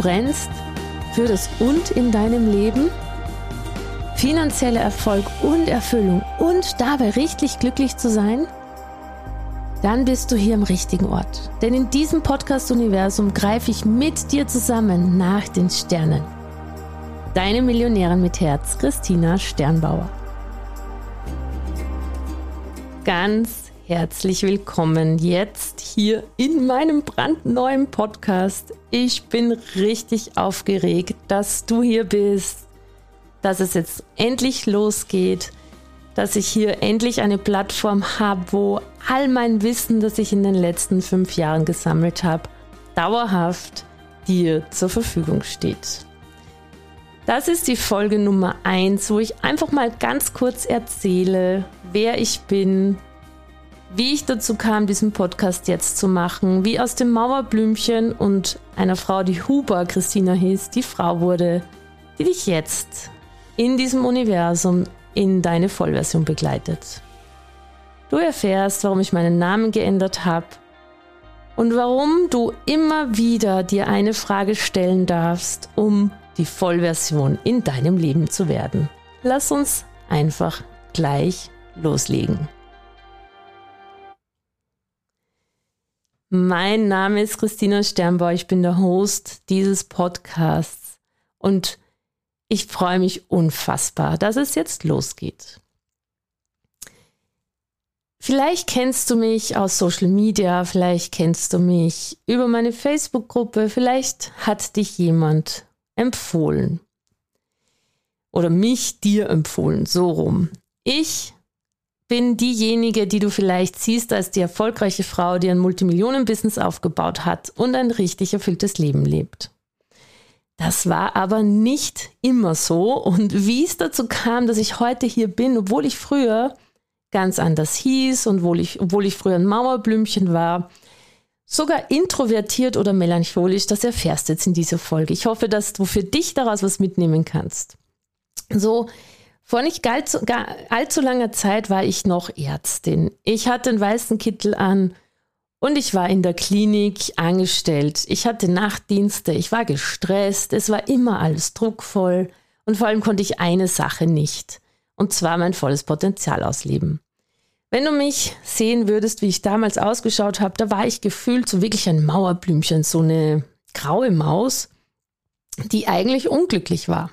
Brennst für das Und in deinem Leben, finanzieller Erfolg und Erfüllung und dabei richtig glücklich zu sein? Dann bist du hier im richtigen Ort. Denn in diesem Podcast-Universum greife ich mit dir zusammen nach den Sternen. Deine Millionärin mit Herz, Christina Sternbauer. Ganz Herzlich willkommen jetzt hier in meinem brandneuen Podcast. Ich bin richtig aufgeregt, dass du hier bist, dass es jetzt endlich losgeht, dass ich hier endlich eine Plattform habe, wo all mein Wissen, das ich in den letzten fünf Jahren gesammelt habe, dauerhaft dir zur Verfügung steht. Das ist die Folge Nummer 1, wo ich einfach mal ganz kurz erzähle, wer ich bin, wie ich dazu kam, diesen Podcast jetzt zu machen, wie aus dem Mauerblümchen und einer Frau, die Huber Christina hieß, die Frau wurde, die dich jetzt in diesem Universum in deine Vollversion begleitet. Du erfährst, warum ich meinen Namen geändert habe und warum du immer wieder dir eine Frage stellen darfst, um die Vollversion in deinem Leben zu werden. Lass uns einfach gleich loslegen. Mein Name ist Christina Sternbauer, ich bin der Host dieses Podcasts und ich freue mich unfassbar, dass es jetzt losgeht. Vielleicht kennst du mich aus Social Media, vielleicht kennst du mich über meine Facebook-Gruppe, vielleicht hat dich jemand empfohlen oder mich dir empfohlen, so rum. Ich bin diejenige, die du vielleicht siehst als die erfolgreiche Frau, die ein Multimillionen-Business aufgebaut hat und ein richtig erfülltes Leben lebt. Das war aber nicht immer so und wie es dazu kam, dass ich heute hier bin, obwohl ich früher ganz anders hieß und obwohl ich, obwohl ich früher ein Mauerblümchen war, sogar introvertiert oder melancholisch, das erfährst du jetzt in dieser Folge. Ich hoffe, dass du für dich daraus was mitnehmen kannst. So, vor nicht allzu, allzu langer Zeit war ich noch Ärztin. Ich hatte einen weißen Kittel an und ich war in der Klinik angestellt. Ich hatte Nachtdienste, ich war gestresst, es war immer alles druckvoll und vor allem konnte ich eine Sache nicht, und zwar mein volles Potenzial ausleben. Wenn du mich sehen würdest, wie ich damals ausgeschaut habe, da war ich gefühlt so wirklich ein Mauerblümchen, so eine graue Maus, die eigentlich unglücklich war.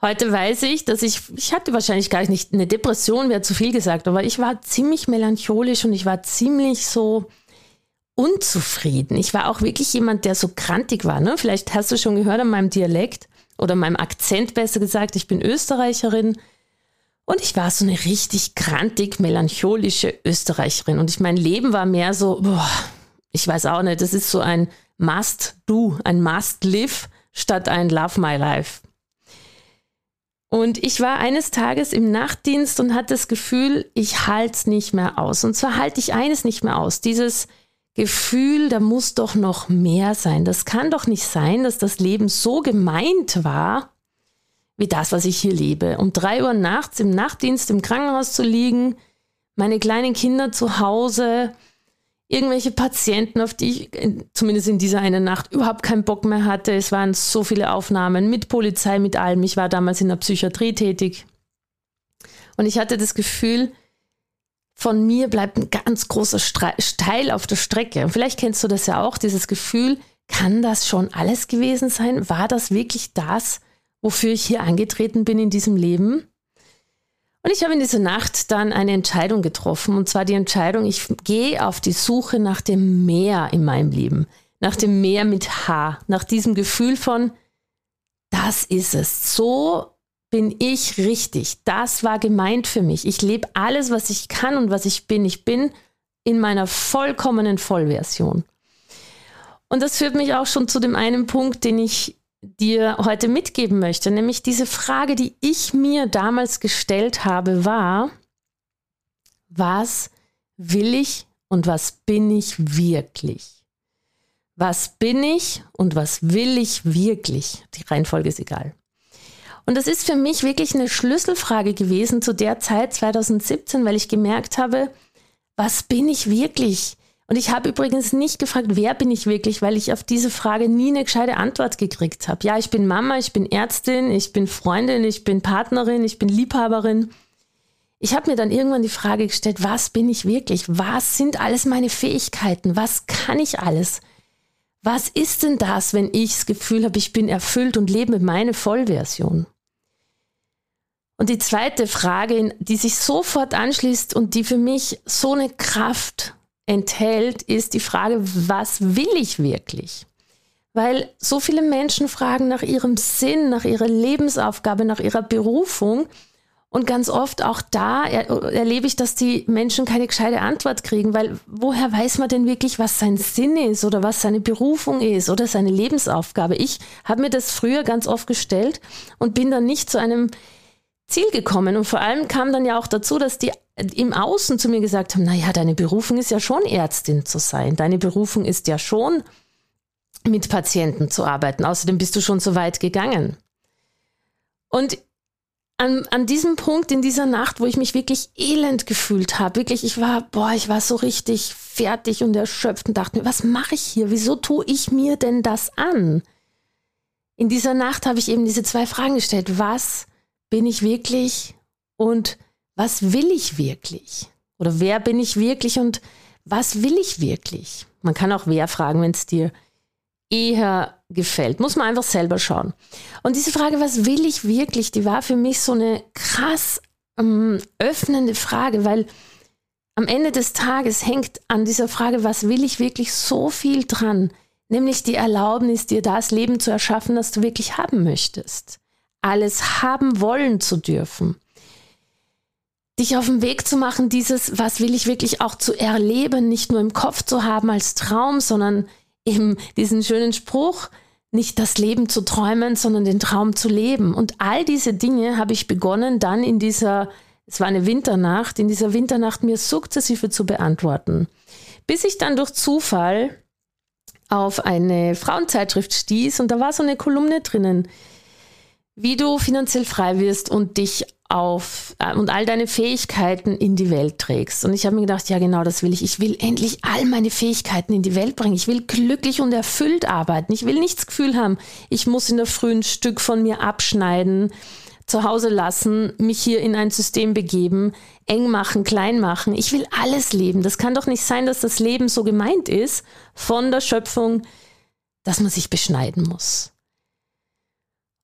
Heute weiß ich, dass ich, ich hatte wahrscheinlich gar nicht eine Depression, wäre zu viel gesagt, aber ich war ziemlich melancholisch und ich war ziemlich so unzufrieden. Ich war auch wirklich jemand, der so krantig war. Ne? Vielleicht hast du schon gehört an meinem Dialekt oder meinem Akzent besser gesagt, ich bin Österreicherin. Und ich war so eine richtig krantig, melancholische Österreicherin. Und ich, mein Leben war mehr so, boah, ich weiß auch nicht, das ist so ein Must-Do, ein Must-Live statt ein Love My Life. Und ich war eines Tages im Nachtdienst und hatte das Gefühl, ich halte es nicht mehr aus. Und zwar halte ich eines nicht mehr aus. Dieses Gefühl, da muss doch noch mehr sein. Das kann doch nicht sein, dass das Leben so gemeint war, wie das, was ich hier lebe. Um drei Uhr nachts im Nachtdienst im Krankenhaus zu liegen, meine kleinen Kinder zu Hause, irgendwelche Patienten, auf die ich zumindest in dieser einen Nacht überhaupt keinen Bock mehr hatte. Es waren so viele Aufnahmen mit Polizei, mit allem. Ich war damals in der Psychiatrie tätig. Und ich hatte das Gefühl, von mir bleibt ein ganz großer Steil auf der Strecke. Und vielleicht kennst du das ja auch, dieses Gefühl, kann das schon alles gewesen sein? War das wirklich das, wofür ich hier angetreten bin in diesem Leben. Und ich habe in dieser Nacht dann eine Entscheidung getroffen, und zwar die Entscheidung, ich gehe auf die Suche nach dem Meer in meinem Leben, nach dem Meer mit H, nach diesem Gefühl von, das ist es, so bin ich richtig, das war gemeint für mich, ich lebe alles, was ich kann und was ich bin, ich bin in meiner vollkommenen Vollversion. Und das führt mich auch schon zu dem einen Punkt, den ich dir heute mitgeben möchte, nämlich diese Frage, die ich mir damals gestellt habe, war, was will ich und was bin ich wirklich? Was bin ich und was will ich wirklich? Die Reihenfolge ist egal. Und das ist für mich wirklich eine Schlüsselfrage gewesen zu der Zeit 2017, weil ich gemerkt habe, was bin ich wirklich? Und ich habe übrigens nicht gefragt, wer bin ich wirklich, weil ich auf diese Frage nie eine gescheite Antwort gekriegt habe. Ja, ich bin Mama, ich bin Ärztin, ich bin Freundin, ich bin Partnerin, ich bin Liebhaberin. Ich habe mir dann irgendwann die Frage gestellt, was bin ich wirklich? Was sind alles meine Fähigkeiten? Was kann ich alles? Was ist denn das, wenn ich das Gefühl habe, ich bin erfüllt und lebe meine Vollversion? Und die zweite Frage, die sich sofort anschließt und die für mich so eine Kraft enthält, ist die Frage, was will ich wirklich? Weil so viele Menschen fragen nach ihrem Sinn, nach ihrer Lebensaufgabe, nach ihrer Berufung. Und ganz oft auch da erlebe ich, dass die Menschen keine gescheite Antwort kriegen, weil woher weiß man denn wirklich, was sein Sinn ist oder was seine Berufung ist oder seine Lebensaufgabe? Ich habe mir das früher ganz oft gestellt und bin dann nicht zu einem Ziel gekommen. Und vor allem kam dann ja auch dazu, dass die im Außen zu mir gesagt haben, naja, deine Berufung ist ja schon Ärztin zu sein. Deine Berufung ist ja schon mit Patienten zu arbeiten. Außerdem bist du schon so weit gegangen. Und an, an diesem Punkt in dieser Nacht, wo ich mich wirklich elend gefühlt habe, wirklich, ich war, boah, ich war so richtig fertig und erschöpft und dachte mir, was mache ich hier? Wieso tue ich mir denn das an? In dieser Nacht habe ich eben diese zwei Fragen gestellt. Was bin ich wirklich und was will ich wirklich? Oder wer bin ich wirklich und was will ich wirklich? Man kann auch wer fragen, wenn es dir eher gefällt. Muss man einfach selber schauen. Und diese Frage, was will ich wirklich, die war für mich so eine krass ähm, öffnende Frage, weil am Ende des Tages hängt an dieser Frage, was will ich wirklich, so viel dran, nämlich die Erlaubnis, dir das Leben zu erschaffen, das du wirklich haben möchtest. Alles haben wollen zu dürfen dich auf den Weg zu machen, dieses, was will ich wirklich auch zu erleben, nicht nur im Kopf zu haben als Traum, sondern eben diesen schönen Spruch, nicht das Leben zu träumen, sondern den Traum zu leben. Und all diese Dinge habe ich begonnen dann in dieser, es war eine Winternacht, in dieser Winternacht mir sukzessive zu beantworten. Bis ich dann durch Zufall auf eine Frauenzeitschrift stieß und da war so eine Kolumne drinnen, wie du finanziell frei wirst und dich auf äh, und all deine Fähigkeiten in die Welt trägst. Und ich habe mir gedacht, ja genau, das will ich. Ich will endlich all meine Fähigkeiten in die Welt bringen. Ich will glücklich und erfüllt arbeiten. Ich will nicht das Gefühl haben, ich muss in der frühen Stück von mir abschneiden, zu Hause lassen, mich hier in ein System begeben, eng machen, klein machen. Ich will alles leben. Das kann doch nicht sein, dass das Leben so gemeint ist von der Schöpfung, dass man sich beschneiden muss.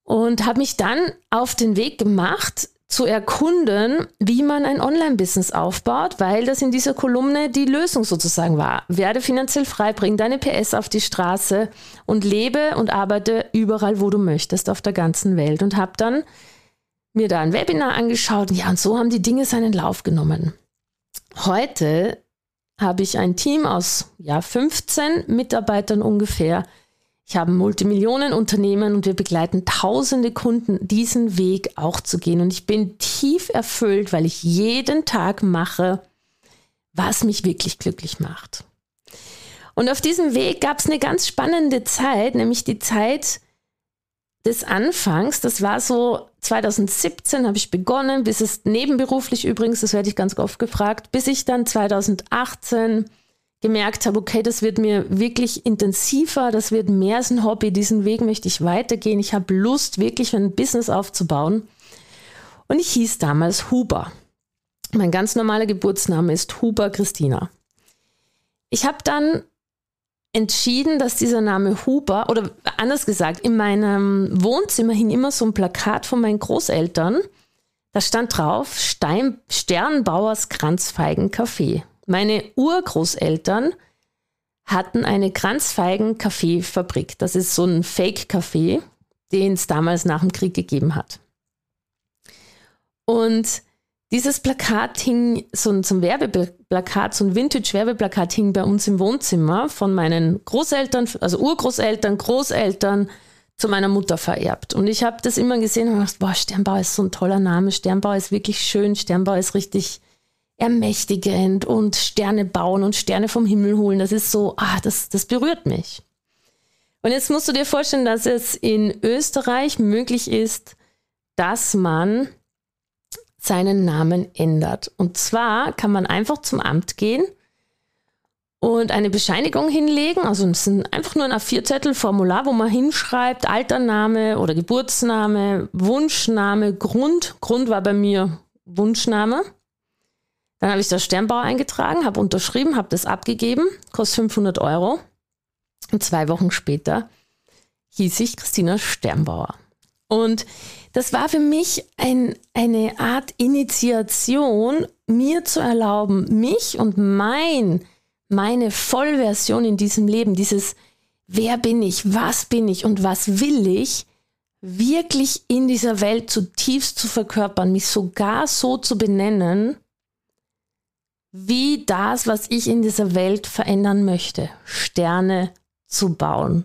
Und habe mich dann auf den Weg gemacht, zu erkunden, wie man ein Online-Business aufbaut, weil das in dieser Kolumne die Lösung sozusagen war. Werde finanziell frei, bring deine PS auf die Straße und lebe und arbeite überall, wo du möchtest, auf der ganzen Welt. Und habe dann mir da ein Webinar angeschaut. Ja, und so haben die Dinge seinen Lauf genommen. Heute habe ich ein Team aus ja, 15 Mitarbeitern ungefähr, ich habe ein Multimillionenunternehmen und wir begleiten tausende Kunden, diesen Weg auch zu gehen. Und ich bin tief erfüllt, weil ich jeden Tag mache, was mich wirklich glücklich macht. Und auf diesem Weg gab es eine ganz spannende Zeit, nämlich die Zeit des Anfangs. Das war so 2017 habe ich begonnen, bis es nebenberuflich übrigens, das werde ich ganz oft gefragt, bis ich dann 2018 gemerkt habe, okay, das wird mir wirklich intensiver, das wird mehr als ein Hobby, diesen Weg möchte ich weitergehen. Ich habe Lust, wirklich ein Business aufzubauen. Und ich hieß damals Huber. Mein ganz normaler Geburtsname ist Huber Christina. Ich habe dann entschieden, dass dieser Name Huber, oder anders gesagt, in meinem Wohnzimmer hing immer so ein Plakat von meinen Großeltern. Da stand drauf Stein, Sternbauers Kranzfeigen-Kaffee. Meine Urgroßeltern hatten eine Kranzfeigen-Kaffeefabrik. Das ist so ein Fake-Kaffee, den es damals nach dem Krieg gegeben hat. Und dieses Plakat hing, so ein, so ein Werbeplakat, so ein Vintage-Werbeplakat hing bei uns im Wohnzimmer von meinen Großeltern, also Urgroßeltern, Großeltern zu meiner Mutter vererbt. Und ich habe das immer gesehen und gedacht, boah, Sternbau ist so ein toller Name, Sternbau ist wirklich schön, Sternbau ist richtig ermächtigend und Sterne bauen und Sterne vom Himmel holen. Das ist so, ah, das, das berührt mich. Und jetzt musst du dir vorstellen, dass es in Österreich möglich ist, dass man seinen Namen ändert. Und zwar kann man einfach zum Amt gehen und eine Bescheinigung hinlegen. Also es ist einfach nur ein A4-Zettel, Formular, wo man hinschreibt, Altername oder Geburtsname, Wunschname, Grund. Grund war bei mir Wunschname. Dann habe ich das Sternbauer eingetragen, habe unterschrieben, habe das abgegeben, kostet 500 Euro. Und zwei Wochen später hieß ich Christina Sternbauer. Und das war für mich ein, eine Art Initiation, mir zu erlauben, mich und mein, meine Vollversion in diesem Leben, dieses Wer bin ich, was bin ich und was will ich, wirklich in dieser Welt zutiefst zu verkörpern, mich sogar so zu benennen, wie das, was ich in dieser Welt verändern möchte, Sterne zu bauen.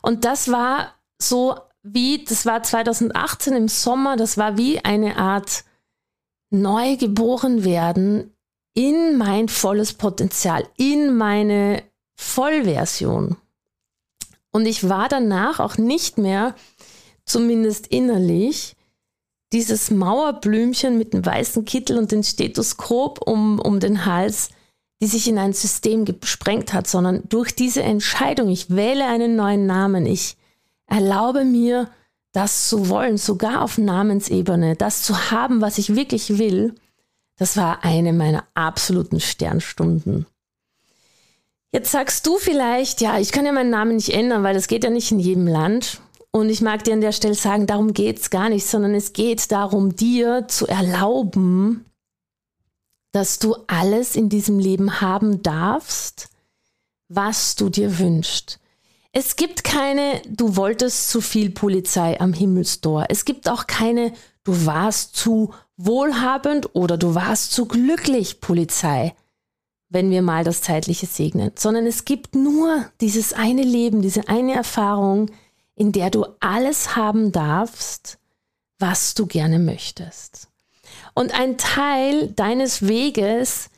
Und das war so wie, das war 2018 im Sommer, das war wie eine Art Neugeboren werden in mein volles Potenzial, in meine Vollversion. Und ich war danach auch nicht mehr, zumindest innerlich, dieses Mauerblümchen mit dem weißen Kittel und dem Stethoskop um, um den Hals, die sich in ein System gesprengt hat, sondern durch diese Entscheidung, ich wähle einen neuen Namen, ich Erlaube mir, das zu wollen, sogar auf Namensebene, das zu haben, was ich wirklich will. Das war eine meiner absoluten Sternstunden. Jetzt sagst du vielleicht, ja, ich kann ja meinen Namen nicht ändern, weil das geht ja nicht in jedem Land. Und ich mag dir an der Stelle sagen, darum geht es gar nicht, sondern es geht darum, dir zu erlauben, dass du alles in diesem Leben haben darfst, was du dir wünschst. Es gibt keine, du wolltest zu viel Polizei am Himmelstor. Es gibt auch keine, du warst zu wohlhabend oder du warst zu glücklich Polizei, wenn wir mal das Zeitliche segnen. Sondern es gibt nur dieses eine Leben, diese eine Erfahrung, in der du alles haben darfst, was du gerne möchtest. Und ein Teil deines Weges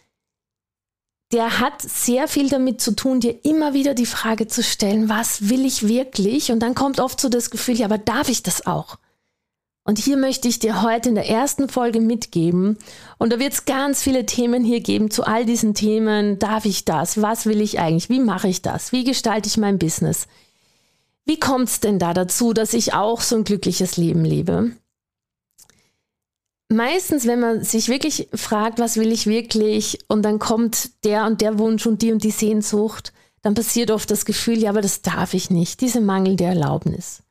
der hat sehr viel damit zu tun, dir immer wieder die Frage zu stellen, was will ich wirklich? Und dann kommt oft so das Gefühl, ja, aber darf ich das auch? Und hier möchte ich dir heute in der ersten Folge mitgeben. Und da wird es ganz viele Themen hier geben zu all diesen Themen. Darf ich das? Was will ich eigentlich? Wie mache ich das? Wie gestalte ich mein Business? Wie kommt es denn da dazu, dass ich auch so ein glückliches Leben lebe? meistens, wenn man sich wirklich fragt, was will ich wirklich, und dann kommt der und der Wunsch und die und die Sehnsucht, dann passiert oft das Gefühl, ja, aber das darf ich nicht, diese Mangel der Erlaubnis.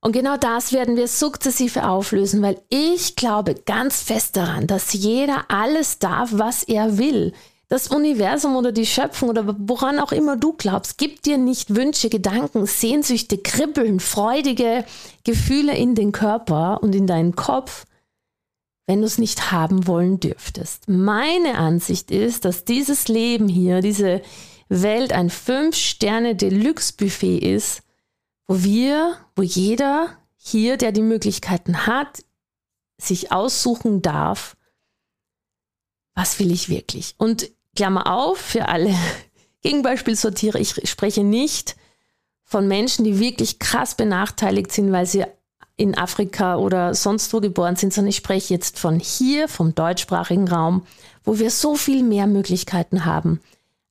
Und genau das werden wir sukzessive auflösen, weil ich glaube ganz fest daran, dass jeder alles darf, was er will. Das Universum oder die Schöpfung oder woran auch immer du glaubst, gibt dir nicht Wünsche, Gedanken, Sehnsüchte, Kribbeln, freudige Gefühle in den Körper und in deinen Kopf, wenn du es nicht haben wollen dürftest. Meine Ansicht ist, dass dieses Leben hier, diese Welt ein Fünf-Sterne-Deluxe-Buffet ist, wo wir, wo jeder hier, der die Möglichkeiten hat, sich aussuchen darf, was will ich wirklich? Und Klammer auf, für alle Gegenbeispielsortiere, ich spreche nicht von Menschen, die wirklich krass benachteiligt sind, weil sie in Afrika oder sonst wo geboren sind, sondern ich spreche jetzt von hier, vom deutschsprachigen Raum, wo wir so viel mehr Möglichkeiten haben,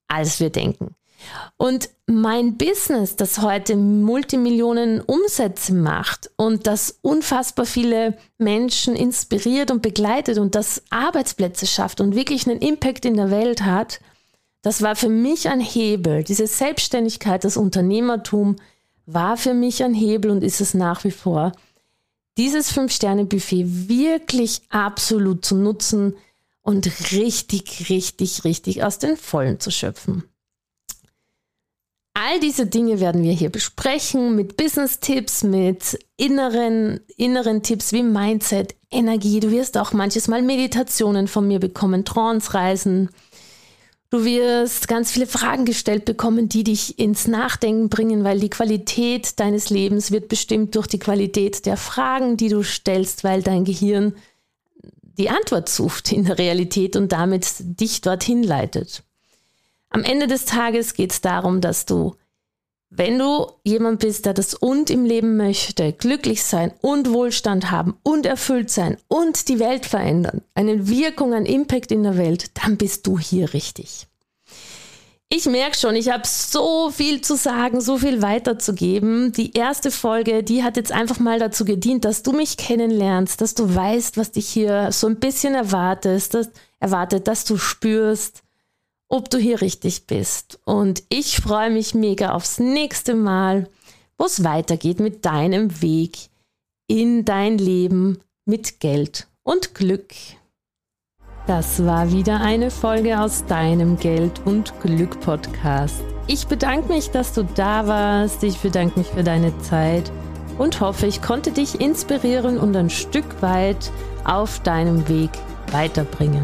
als wir denken. Und mein Business, das heute Multimillionen Umsätze macht und das unfassbar viele Menschen inspiriert und begleitet und das Arbeitsplätze schafft und wirklich einen Impact in der Welt hat, Das war für mich ein Hebel. Diese Selbstständigkeit, das Unternehmertum war für mich ein Hebel und ist es nach wie vor. Dieses Fünf-Sterne-Buffet wirklich absolut zu nutzen und richtig, richtig, richtig aus den Vollen zu schöpfen. All diese Dinge werden wir hier besprechen mit Business-Tipps, mit inneren, inneren Tipps wie Mindset, Energie. Du wirst auch manches Mal Meditationen von mir bekommen, Trance-Reisen. Du wirst ganz viele Fragen gestellt bekommen, die dich ins Nachdenken bringen, weil die Qualität deines Lebens wird bestimmt durch die Qualität der Fragen, die du stellst, weil dein Gehirn die Antwort sucht in der Realität und damit dich dorthin leitet. Am Ende des Tages geht es darum, dass du, wenn du jemand bist, der das und im Leben möchte, glücklich sein und Wohlstand haben und erfüllt sein und die Welt verändern, eine Wirkung, ein Impact in der Welt, dann bist du hier richtig. Ich merke schon, ich habe so viel zu sagen, so viel weiterzugeben. Die erste Folge, die hat jetzt einfach mal dazu gedient, dass du mich kennenlernst, dass du weißt, was dich hier so ein bisschen erwartest, dass, erwartet, dass du spürst, ob du hier richtig bist. Und ich freue mich mega aufs nächste Mal, wo es weitergeht mit deinem Weg in dein Leben mit Geld und Glück. Das war wieder eine Folge aus deinem Geld und Glück Podcast. Ich bedanke mich, dass du da warst. Ich bedanke mich für deine Zeit und hoffe, ich konnte dich inspirieren und ein Stück weit auf deinem Weg weiterbringen.